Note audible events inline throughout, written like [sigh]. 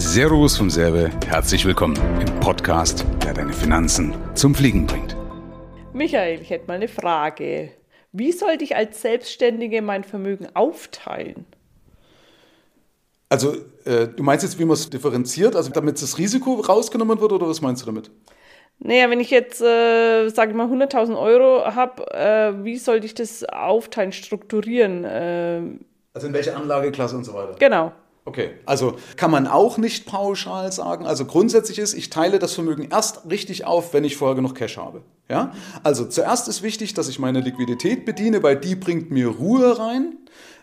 Servus vom Serbe, herzlich willkommen im Podcast, der deine Finanzen zum Fliegen bringt. Michael, ich hätte mal eine Frage. Wie sollte ich als Selbstständige mein Vermögen aufteilen? Also, äh, du meinst jetzt, wie man es differenziert, also damit das Risiko rausgenommen wird, oder was meinst du damit? Naja, wenn ich jetzt, äh, sage ich mal, 100.000 Euro habe, äh, wie sollte ich das aufteilen, strukturieren? Äh, also in welche Anlageklasse und so weiter? Genau. Okay, also kann man auch nicht pauschal sagen. Also grundsätzlich ist, ich teile das Vermögen erst richtig auf, wenn ich vorher genug Cash habe. Ja? Also zuerst ist wichtig, dass ich meine Liquidität bediene, weil die bringt mir Ruhe rein.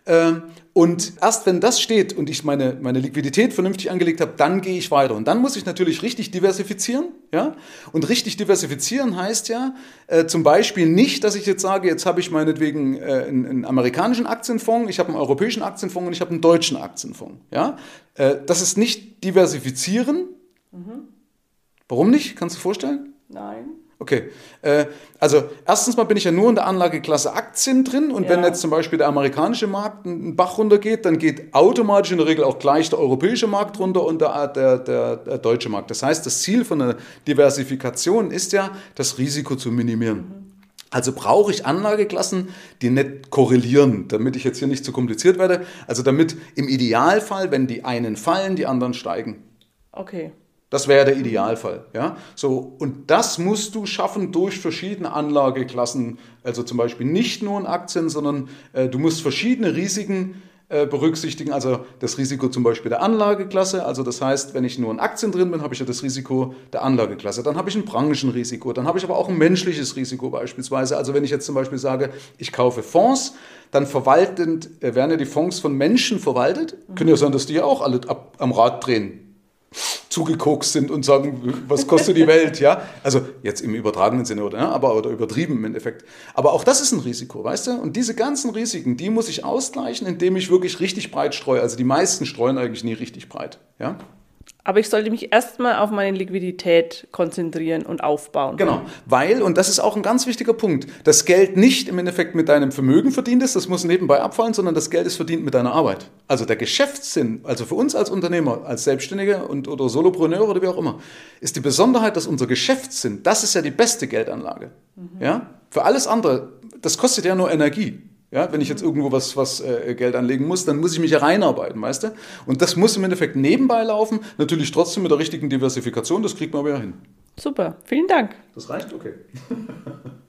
Ähm, und erst wenn das steht und ich meine, meine Liquidität vernünftig angelegt habe, dann gehe ich weiter. Und dann muss ich natürlich richtig diversifizieren. Ja? Und richtig diversifizieren heißt ja äh, zum Beispiel nicht, dass ich jetzt sage, jetzt habe ich meinetwegen äh, einen, einen, amerikanischen Aktienfonds, ich habe einen europäischen Aktienfonds und ich habe einen deutschen Aktienfonds. Ja? Äh, das ist nicht diversifizieren. Mhm. Warum nicht? Kannst du dir vorstellen? Nein. Okay, äh, also erstens mal bin ich ja nur in der Anlageklasse Aktien drin und ja. wenn jetzt zum Beispiel der amerikanische Markt einen Bach runtergeht, dann geht automatisch in der Regel auch gleich der europäische Markt runter und der, der, der, der deutsche Markt. Das heißt, das Ziel von einer Diversifikation ist ja, das Risiko zu minimieren. Mhm. Also brauche ich Anlageklassen, die nicht korrelieren, damit ich jetzt hier nicht zu kompliziert werde. Also damit im Idealfall, wenn die einen fallen, die anderen steigen. Okay. Das wäre der Idealfall. Ja? So, und das musst du schaffen durch verschiedene Anlageklassen. Also zum Beispiel nicht nur in Aktien, sondern äh, du musst verschiedene Risiken äh, berücksichtigen. Also das Risiko zum Beispiel der Anlageklasse. Also das heißt, wenn ich nur in Aktien drin bin, habe ich ja das Risiko der Anlageklasse. Dann habe ich ein Branchenrisiko. Dann habe ich aber auch ein menschliches Risiko beispielsweise. Also wenn ich jetzt zum Beispiel sage, ich kaufe Fonds, dann verwaltend, äh, werden ja die Fonds von Menschen verwaltet. Mhm. Könnte ja sein, dass die ja auch alle ab, am Rad drehen zugekokst sind und sagen, was kostet die Welt, ja? Also jetzt im übertragenen Sinne oder, aber oder übertrieben im Endeffekt. Aber auch das ist ein Risiko, weißt du? Und diese ganzen Risiken, die muss ich ausgleichen, indem ich wirklich richtig breit streue. Also die meisten streuen eigentlich nie richtig breit, ja? Aber ich sollte mich erstmal auf meine Liquidität konzentrieren und aufbauen. Genau, weil, und das ist auch ein ganz wichtiger Punkt, das Geld nicht im Endeffekt mit deinem Vermögen verdient ist, das muss nebenbei abfallen, sondern das Geld ist verdient mit deiner Arbeit. Also der Geschäftssinn, also für uns als Unternehmer, als Selbstständige und, oder Solopreneure oder wie auch immer, ist die Besonderheit, dass unser Geschäftssinn, das ist ja die beste Geldanlage. Mhm. Ja? Für alles andere, das kostet ja nur Energie. Ja, wenn ich jetzt irgendwo was, was äh, Geld anlegen muss, dann muss ich mich ja reinarbeiten, weißt du? Und das muss im Endeffekt nebenbei laufen, natürlich trotzdem mit der richtigen Diversifikation, das kriegt man aber ja hin. Super, vielen Dank. Das reicht? Okay. [laughs]